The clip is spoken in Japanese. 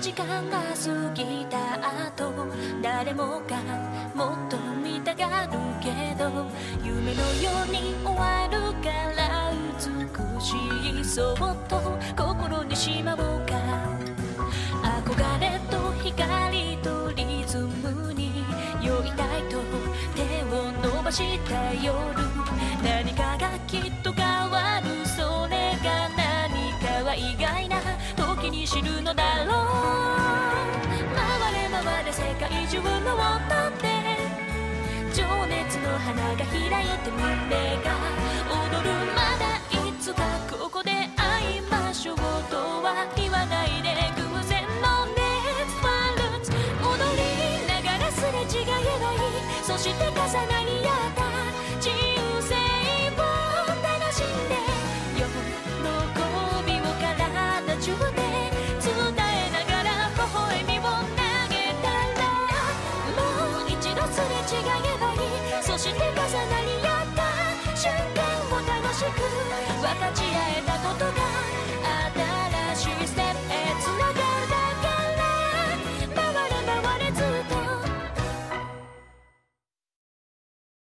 時間が過ぎた後誰もがもっと見たがるけど夢のように終わるから美しいそっと心にしまおうか。憧れと光とリズムに酔いたいと手を伸ばした夜何かがきっと変わる。知るのだろう回れ回れ世界中の音って情熱の花が開いて胸が踊るまだいつかここで会いましょうとは言わないで偶然のネットワルツ踊りながらすれ違えばいいそして重なり合違えばいい。そして重なり合った瞬間を楽しく分かち合えたこと。